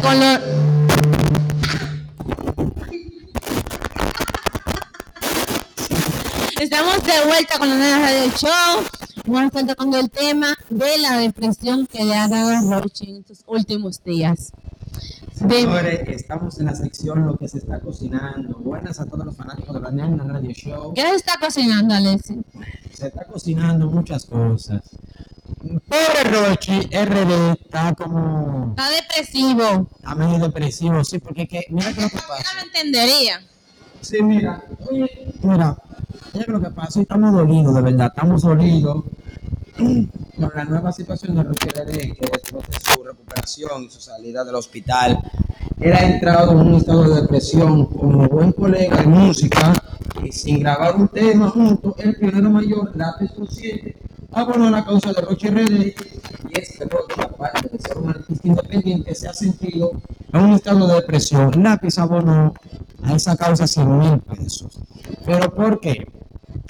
con los... Estamos de vuelta con la Nena Radio Show. Vamos a estar tocando el tema de la depresión que le ha dado Roche en estos últimos días. Señores, estamos en la sección Lo que se está cocinando. Buenas a todos los fanáticos de la Nena Radio Show. ¿Qué se está cocinando, Alexi? Se está cocinando muchas cosas. Pobre Rochi, RD está como Está depresivo. a medio depresivo, sí, porque que, mira qué es lo que Yo pasa. no lo entendería. Sí, mira, oye, mira, mira lo que pasa, estamos dolidos, de verdad, estamos dolidos con la nueva situación de Rochi RD, que después de su recuperación y su salida del hospital, él ha entrado en un estado de depresión como buen colega de música y sin grabar un tema junto, el pionero mayor, lápiz consciente, abonó la causa de Roche RD y es que Roche, aparte de ser un artista independiente, se ha sentido en un estado de depresión. Lápiz abonó a esa causa 100 mil pesos. ¿Pero por qué?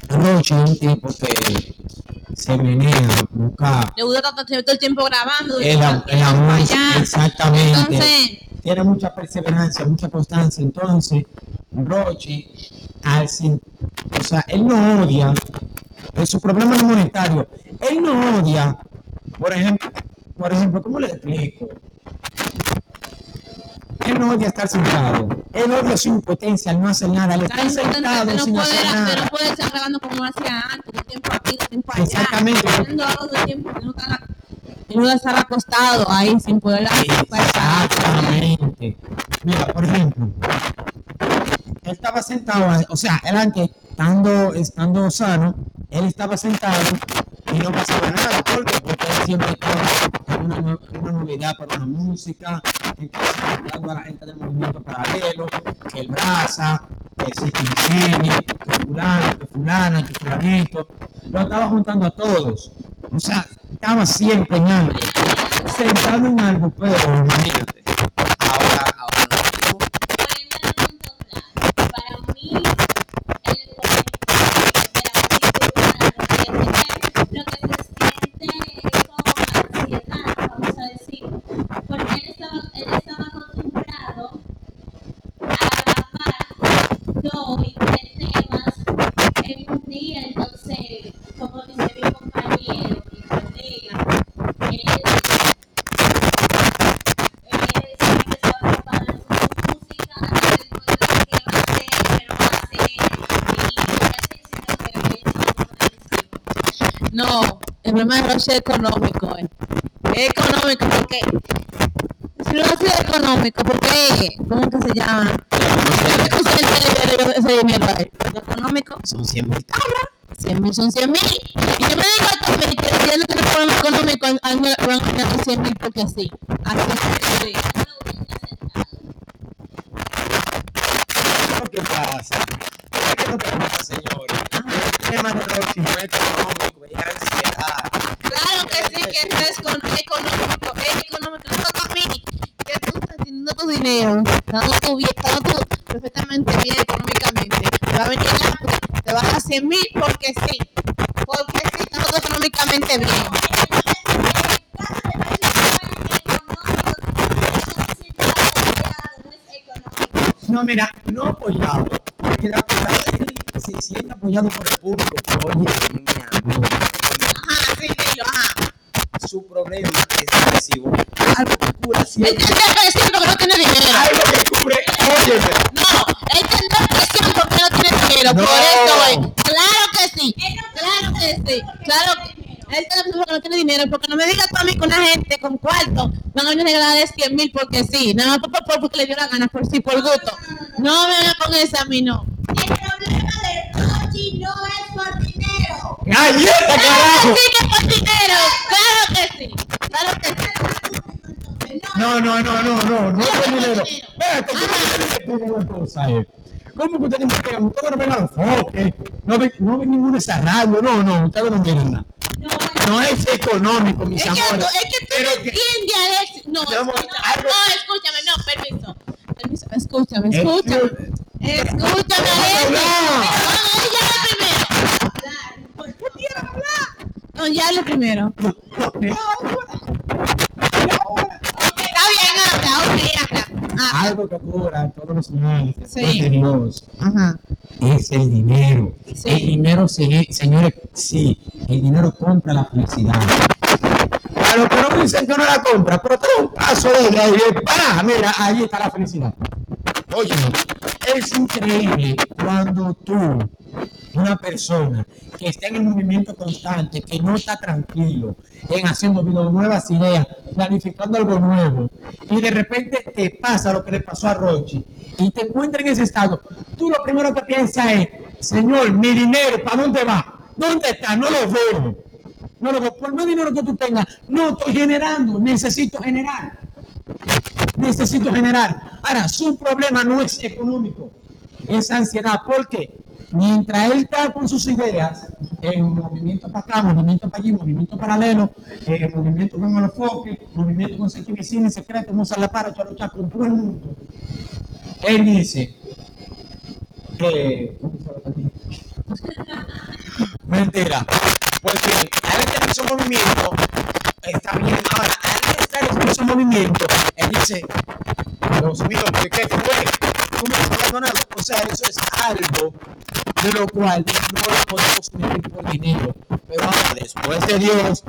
Roche es un tipo que se menea, busca Le gusta tanto todo el tiempo grabando. el, el exactamente. Entonces, tiene mucha perseverancia, mucha constancia. Entonces, Rochi, al o sea, él no odia, en su problema no monetario, él no odia, por ejemplo, por ejemplo, ¿cómo le explico? Él no odia estar sentado, él odia su impotencia no hacer nada, estar Está sentado no sin puede, hacer no nada. puede estar grabando como hacía antes, de tiempo aquí, de tiempo allá. Exactamente. Haciendo algo de tiempo que no está, y no estar acostado ahí sin poder Exactamente. Mira, por ejemplo, él estaba sentado, o sea, él antes, estando, estando sano, él estaba sentado y no pasaba nada. ¿Por qué? Porque él siempre estaba en una, una novedad para una música, entonces ayudando a la gente del movimiento paralelo, que el Braza, que Ingenio, que fulano, que fulana, que fulanito, lo estaba juntando a todos. O sea, estaba siempre en algo, sentado en algo, pero imagínate. Es económico. eh. Económico porque. Si no ha sido económico, porque. ¿Cómo que se llama? Lo económico, Son 100 mil 100 mil son 100 mil. Y yo me digo a que económico, a mí me van a ganar 100 mil porque sí. Lo pasa. ¿Qué es lo señores es económico, es ansiedad. Claro que sí, que esto es con- económico, es económico. No a mí, que tú estás teniendo tu dinero, estando tú bien, estando tú perfectamente bien económicamente. Te va a 100 mil porque sí, porque sí, estando tú económicamente bien. No, mira, no apoyado. Porque él se siente apoyado por el público. Oye, mi amor, Ajá, sí, dilo, ajá. Su problema es depresivo. Algo que Él siempre. tiene depresión porque no tiene dinero. Algo que cubre. Óyeme. No, él tiene depresión porque no tiene dinero. No. Por eso es. Claro que sí. Claro que sí. Claro que él tiene depresión porque no tiene dinero. Porque no me digas tú a mí que una gente con cuarto van a regalar 100 mil porque sí. Nada más por, por- porque le dio la gana, por sí, por gusto. No me vengas con eso a mí, no. El problema del Rochi no es por dinero. ¡Galleta, Claro carajo! que sí que por dinero. Claro que sí. Claro que sí. No, no, no, no, no, no es dinero. Espérate, que tú no una cosa. ¿Cómo que ustedes me pegan? Ustedes no ven los foques, no ven, no ven ningún desarrollo, no, no, ustedes no miran nada. No es económico, mis Es que, amores. es que tú Pero no que- entiendes, Alex. No, escúchame, algo- no, escúchame, no, permiso. Permiso, escúchame, escúchame. eh, Escúchame, Alex. hablar. No, ya le primero. ¿Qué quieres hablar? No, ya le primero. no, no, Ajá. algo que ocurra todos los después Sí. de Dios Ajá. es el dinero. Sí. El dinero, se- señores, sí, el dinero compra la felicidad. A los que no dicen que no la compra, pero da un paso de ahí, para, mira, ahí está la felicidad. Oye, es increíble cuando tú, una persona que está en el movimiento constante, que no está tranquilo, en haciendo nuevas ideas, planificando algo nuevo, y de repente te pasa lo que le pasó a Rochi, y te encuentras en ese estado, tú lo primero que piensas es, Señor, mi dinero, ¿para dónde va? ¿Dónde está? No lo veo. No lo veo. Por más dinero que tú tengas, no estoy generando, necesito generar necesito generar. Ahora, su problema no es económico, es ansiedad, porque mientras él está con sus ideas, en movimiento para acá, movimiento para allí, movimiento paralelo, eh, movimiento con el enfoque, movimiento con Cine Secreto, Musa La Para, Charo Chaco, con todo el mundo, él dice que. Mentira. Porque al en ese movimiento, está bien. Ahora, al estar en ese movimiento, él dice, Dios mío, ¿qué, qué fue? O sea, eso es algo de lo cual no lo podemos medir por dinero. Pero ahora, después de Dios,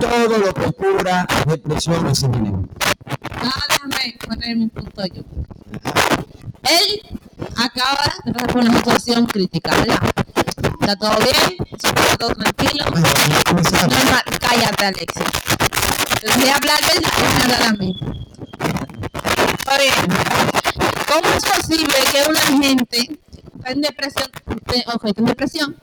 todo lo que cura depresión es el dinero. Ah, déjame poner mi punto yo. Él acaba de pasar por una situación crítica, ¿verdad? Está todo bien, está todo tranquilo. Bueno, a. Normal, cállate, Alexis. Dejé hablar de él y déjame hablar a mí. Está bien. ¿Cómo es posible que una gente está en depresión, te- ok, está en depresión,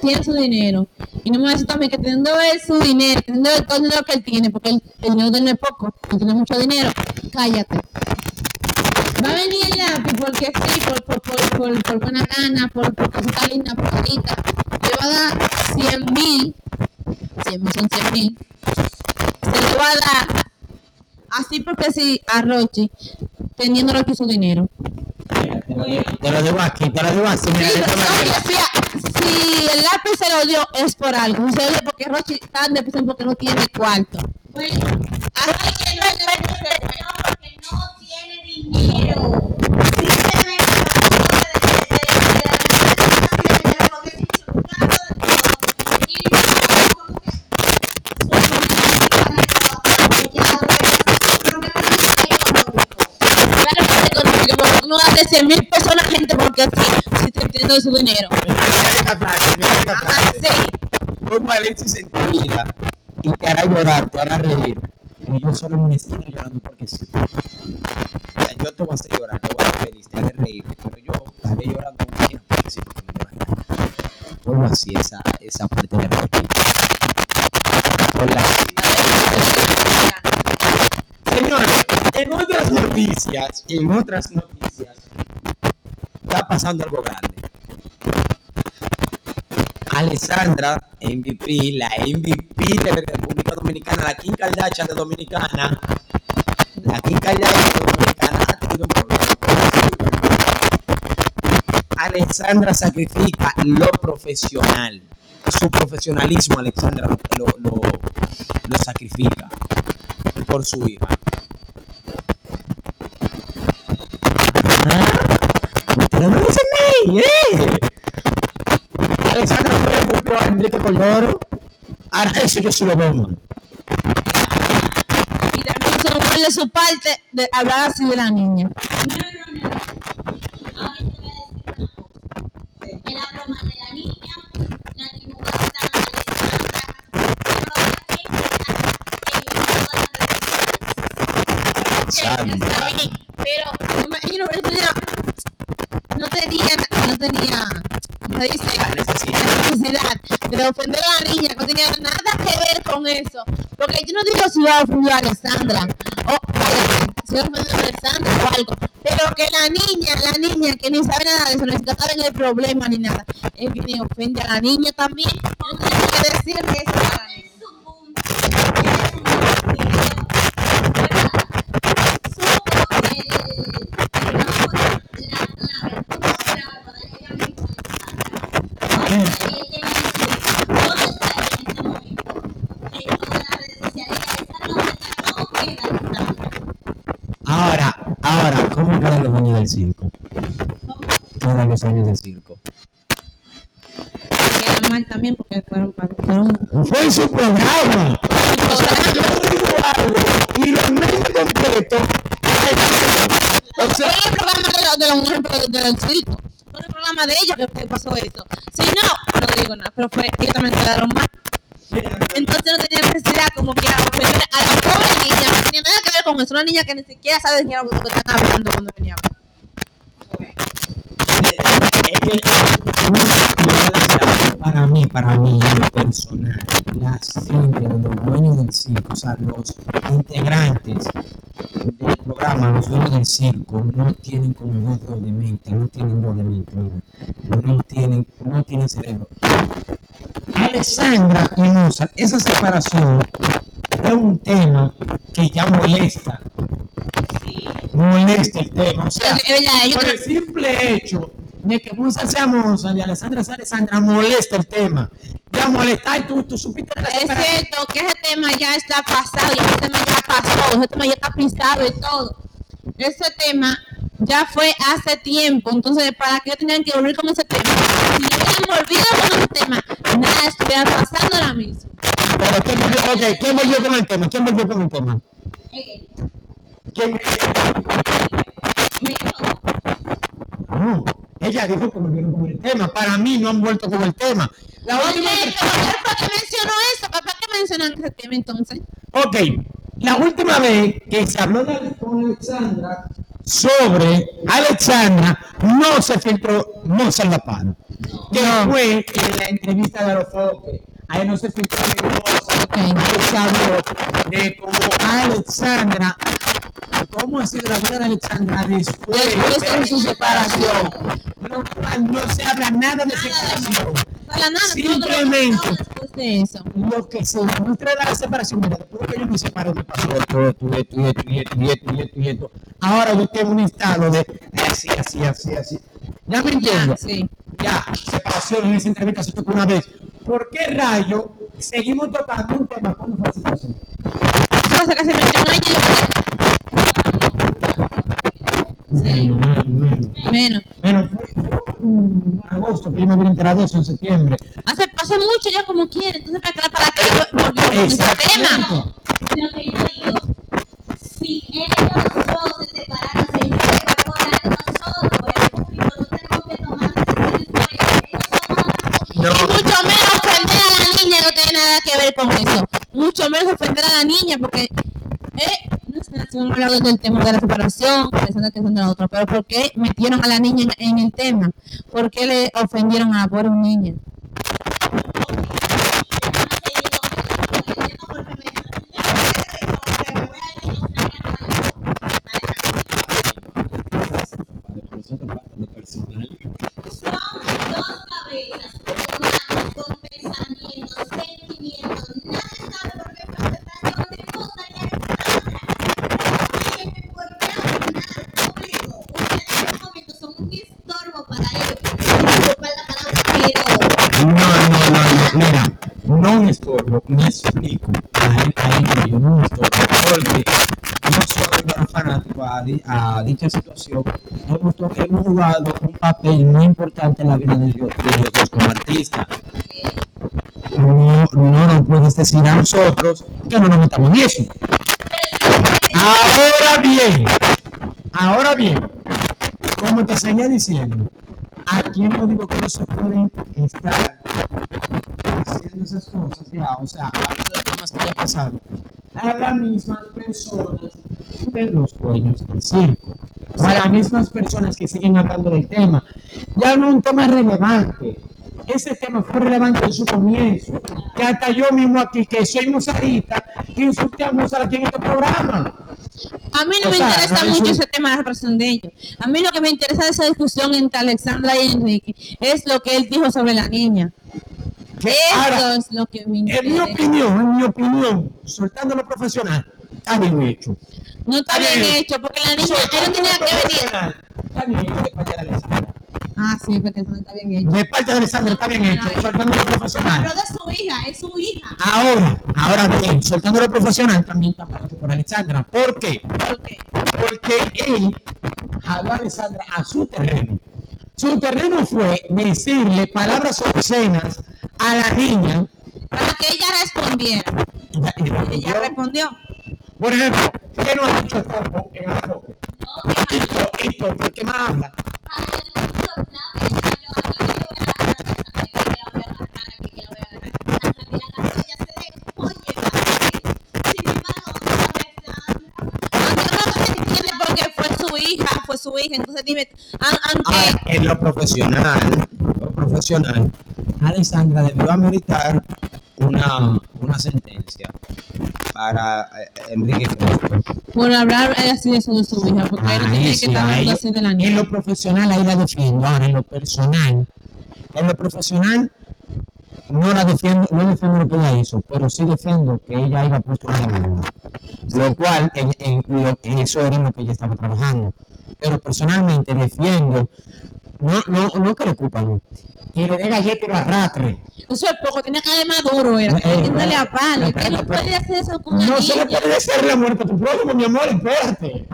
tiene su dinero, y no me decir también que teniendo su dinero, teniendo todo el dinero que él tiene, porque él- el dinero no es poco, él tiene mucho dinero, cállate. Va a venir el lápiz porque sí, por, por, por buena gana, por, por cosita linda, por carita, le va a dar 100 mil, 100 mil son 100 mil, se le va a dar así porque sí a Rochi, teniendo Rochi su dinero. Te lo digo aquí, te lo digo así. Mira, Sí, fía- si el lápiz se lo dio es por algo, se lo dio porque Rochi está en depresión porque no tiene cuarto. Bueno, A Rochi no porque no tiene dinero. 100 mil personas gente porque sí, si te entiendo de su dinero. Ajá, frase. sí. Como Alexis en tu vida y te hará llorar, te hará reír. Y yo solo una esquina llorando porque sí. O sea, yo te voy a hacer llorar, te voy a hacer feliz, te haré reír, pero yo estaré llorando una esquina porque sí, me. Vuelvo así esa, esa parte de la- Señores, en otras noticias, en otras noticias, está pasando algo grande. Alessandra, MVP, la MVP de República Dominicana, la Kim Kardashian de Dominicana, la Kim Kardashian de Dominicana ha tenido un problema. Alessandra sacrifica lo profesional, su profesionalismo, Alessandra lo, lo, lo sacrifica por su hija. Cordero. Ahora eso yo sí lo veo mal. Y también se nos de su parte de hablar así de la niña. No, no, no. Ahora te voy a decir una cosa. En la broma de la niña, la niña va a estar Sandra. Está bien, pero me imagino no tenía, no tenía, ¿cómo se dice? De ofender a la niña, no tenía nada que ver con eso. Porque yo no digo si va a ofender a Alessandra, o si va a ofender a Alessandra o algo, pero que la niña, la niña que ni sabe nada de eso, ni siquiera sabe el problema ni nada, viene y ofende a la niña también. No tiene que a la niña. su punto. Es un video, ¿verdad? Supo el, el nombre, la clave, cómo graba para ella misma. Ahora, ella dice, ¿dónde está ella en este momento? En todas las redes sociales. Ella está donde está, no queda Alessandra. Ahora, ¿Qué eran los años del circo? ¿Qué eran los años del circo? Queda mal también porque fueron, fueron Fue en su programa. O sea, yo digo algo y los medios completos. O Fue el programa de la, de mujer de- del circo. Fue el programa de ellos que, pasó eso. Si no, no digo nada, pero fue, ellos también quedaron mal. Entonces no tenía necesidad como que a a la pobre niña. No tenía nada que ver con eso. Una niña que ni siquiera sabe de qué es lo que están hablando cuando venía. Es que para mí, para mí, en lo personal, la gente, los dueños del circo, o sea, los integrantes del programa, los dueños del circo, no tienen como dos de mente, no tienen dos de mente, no tienen, no tienen cerebro. Alessandra y Mozart, esa separación es un tema que ya molesta. Molesta el tema. O sea, por el simple hecho de que Mozart sea Mozart y Alessandra Alessandra, molesta el tema. Ya molesta, y tú, tú supiste de la Es separación. cierto que ese tema ya está pasado, y ese tema ya pasó, ese tema ya está pisado y todo. Ese tema ya fue hace tiempo, entonces ¿para qué tenían que volver con ese tema? Si hubieran volvido con ese tema, nada estuviera pasando ahora mismo. Pero ¿quién volvió, ok, ¿quién volvió con el tema? ¿Quién volvió con el tema? Eh, ¿Quién? me quedo. No, ella dijo que volvieron con el tema. Para mí no han vuelto con el tema. La Oye, última fue que mencionó eso, ¿para qué mencionan ese tema entonces? Ok, la última vez que se habló de, con Alexandra sobre Alexandra, no se filtró Mozart La Paz. Que fue en la entrevista de Alofoque. Ahí no se filtró ni Mozart, ahí se habló de cómo Alexandra, cómo ha sido la vida de Alexandra después Después de su separación. No, no se habla nada de separación. Para nada, Simplemente. de eso. lo que se demuestra de la separación, mira, después que yo me separo, me pasó esto, esto, esto, esto, esto, esto, esto, esto. Ahora yo tengo un estado de así, así, así, así. Ya me entiendo. Sí. Ya, separación en esa entrevista se tocó una vez. ¿Por qué rayo seguimos tocando un tema separación? Cosa que se mencionó Bueno. menos. Fue en agosto, que yo me hubiera enterado de eso en septiembre. Hace, hace mucho ya como quiere, entonces para para qué volvió con ese tema. Del tema de la separación, pensando de la otra, pero ¿por qué metieron a la niña en, en el tema? ¿Por qué le ofendieron a la pobre niña? Yo no me porque nosotros como fanáticos a, di- a dicha situación hemos, to- hemos jugado un papel muy importante en la vida de ellos, como artistas. No, no nos puedes decir a nosotros que no nos metamos en eso. Ahora bien, ahora bien, como te seguía diciendo, aquí no digo que no se pueden estar haciendo esas cosas, ya, o sea, hablando de temas que ya pasaron, a las mismas personas de los dueños del circo, a las mismas personas que siguen hablando del tema. Ya no es un tema relevante. Ese tema fue relevante en su comienzo, que hasta yo mismo aquí, que soy musarita, insulté a Mozart aquí en este programa. A mí no O me sea, interesa no, mucho ese tema de la separación de ellos. A mí lo que me interesa de esa discusión entre Alexandra y Enrique es lo que él dijo sobre la niña. Ahora, es lo que me En mi opinión, en mi opinión, soltando lo profesional, está bien hecho. No está bien hecho, porque la niña, no tenía que venir. Está bien hecho de parte de Alessandra. Ah, sí, porque eso no está bien hecho. De parte de Alessandra está bien hecho, soltando lo profesional. Pero de su hija, es su hija. Ahora, ahora bien, soltando lo profesional también está hecho por Alessandra. ¿Por qué? ¿Por qué? Porque él jaló a Alessandra a su terreno. Su terreno fue decirle palabras obscenas a la niña. Para que ella respondiera. Y- Ella respondió. Por ejemplo, ¿qué no ha dicho el Topo en el toque? Y to- y Topo, ¿qué más habla? Hija, fue su hija. Entonces dime, aunque Ahora, en lo profesional, lo profesional, Alessandra debió ameritar una, una sentencia para eh, Enrique Crespo. por hablar así de eso de su hija, porque él tiene que sí, estar hablando así de la En niña. lo profesional ahí la defiendo. Ahora, en lo personal, en lo profesional no la defiendo, no defiendo lo que ella hizo, pero sí defiendo que ella haya puesto una demanda. Lo cual, en, en en eso era en lo que ella estaba trabajando. Pero personalmente defiendo, no, no, no que le ocupan, que le dé galleta arrastre. Eso es poco, tenía que ser maduro, era. Eh, Dándole a palo. ¿Qué no puede hacer eso con No se le puede decir la muerte a tu prójimo, mi amor, espérate.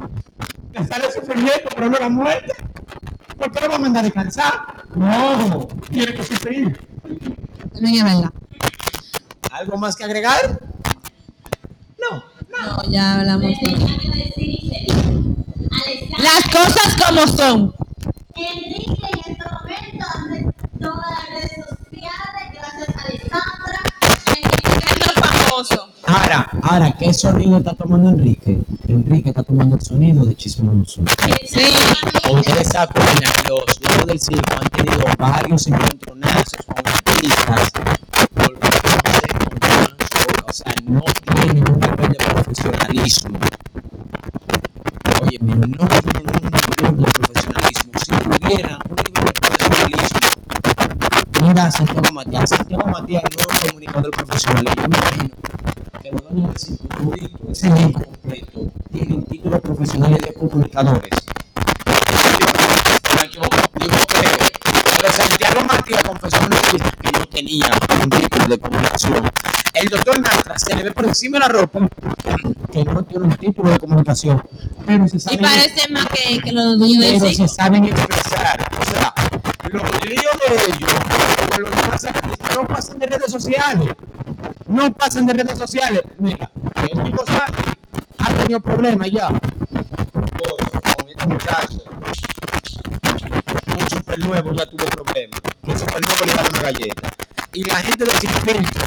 Le sale sufrimiento, pero no la muerte. ¿Por qué lo va a mandar a descansar? No, tiene que sufrir. También es verdad. ¿Algo más que agregar? No. No, ya hablamos. Las cosas como son. Enrique Ahora, ahora, ¿qué sonido está tomando Enrique? Enrique está tomando el sonido de chismoso. Sí. Ustedes saben que los dueños del circo han tenido varios encontronazos con artistas por culpa de encontronazo, o sea, no tienen un nivel de profesionalismo. Oye, no tienen un nivel de profesionalismo. Si tuvieran mira Santiago Matías. Santiago Matías no es comunicador del profesionalismo. Yo me imagino que los del circo, todito, ese elenco completo, tienen títulos profesionales de comunicadores. Yo creo. Pero Santiago Matías confesó una entrevista que no tenía un título de comunicación. El doctor Nastra se le ve por encima de la ropa que no tiene un título de comunicación. Pero se Y sabe parece más que, que los dueños del pero se saben expresar. O sea, los líos de ellos, como los demás artistas, no pasan de redes sociales. No pasan de redes sociales. Mira, el Sánchez ha tenido problemas ya. Un super nuevo ya tuvo problemas. Que super nuevo le daba una galleta. Y la gente de Chiquipilco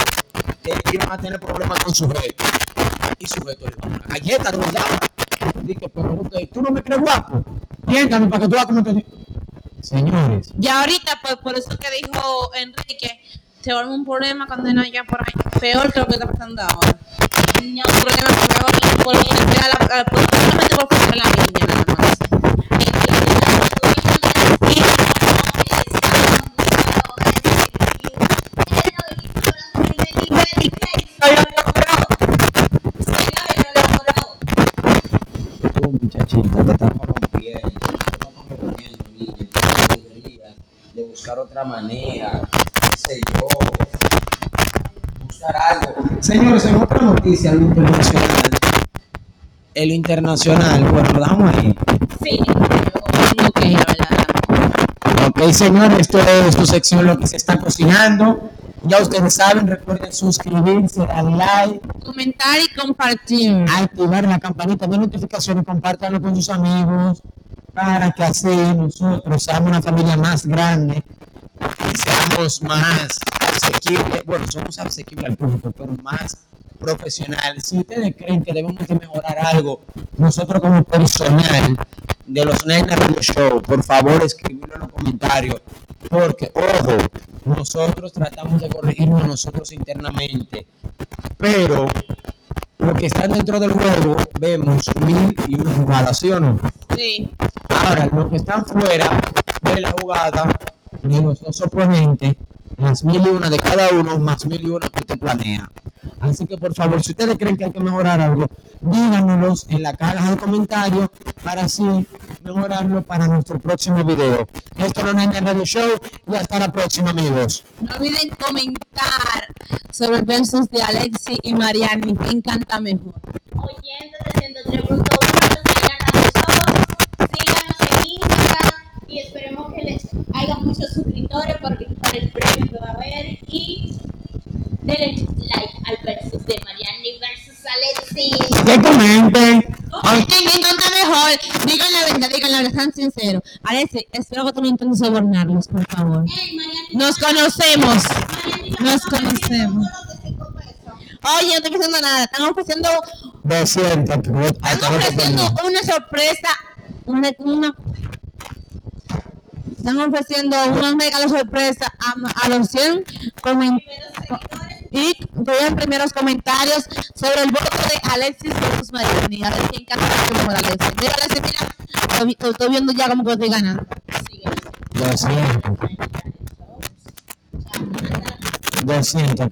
eh, iban a tener problemas con sujeto. Y sujeto le daba una galleta, no le daba. Dije, pero usted, tú no me crees guapo. Siéntame para que tú veas cómo te. Señores, Y ahorita, pues por eso que dijo Enrique, se vuelve un problema cuando no haya por ahí. Peor que lo que está pasando ahora. No, problema a la- la niña, nada más. otra manera. qué sé yo. Buscar algo. Señores, en otra noticia, lo internacional. El internacional, bueno, lo dejamos ahí. Sí. Ok, la verdad. Ok, señores, esto es su sección, lo que se está cocinando. Ya ustedes saben, recuerden suscribirse, darle like, Comentar y compartir. activar la campanita de notificaciones, compártanlo con sus amigos, para que así nosotros seamos una familia más grande y seamos más asequibles. Bueno, somos asequibles al público, pero más profesional. Si ustedes creen que debemos de mejorar algo, nosotros como personal de los Nena Radio Show, por favor escribirlo en los comentarios. Porque, ojo, nosotros tratamos de corregirnos nosotros internamente, pero lo que está dentro del juego vemos mil y una jugadas, ¿sí o no? Sí. Ahora, los que están fuera de la jugada de los dos oponentes, las mil y una de cada uno, más mil y una que usted planea. Así que por favor, si ustedes creen que hay que mejorar algo, díganoslos en la caja de comentarios para así mejorarlo para nuestro próximo video. Esto no es el Radio Show y hasta la próxima, amigos. No olviden comentar sobre el versus de Alexi y Mariani. ¿Quién canta mejor? Oyentes muchos suscriptores por, por el premio que va a haber y denle like al versus de Mariani versus Alexis. Que comenten. ¿quién canta mejor? Digan la verdad, digan la verdad, sean sinceros. Alexi, espero que tú no intentes sobornarlos, por favor. Mariani, Nos conocemos. Mariani, nos conocemos. Oye, no estoy pensando nada. Están ofreciendo, 200. que- están ofreciendo una sorpresa. Una, una, están ofreciendo un regalo sorpresa a, a los 100 comen- Primeros seguidores. y vean primeros comentarios sobre el voto de Alexis versus Mariani. A ver quién canta mejor Alexis. Mira, Alexis, mira. Estoy, vi- estoy viendo ya como que estoy ganando. Síguenos. 200. Chao. 200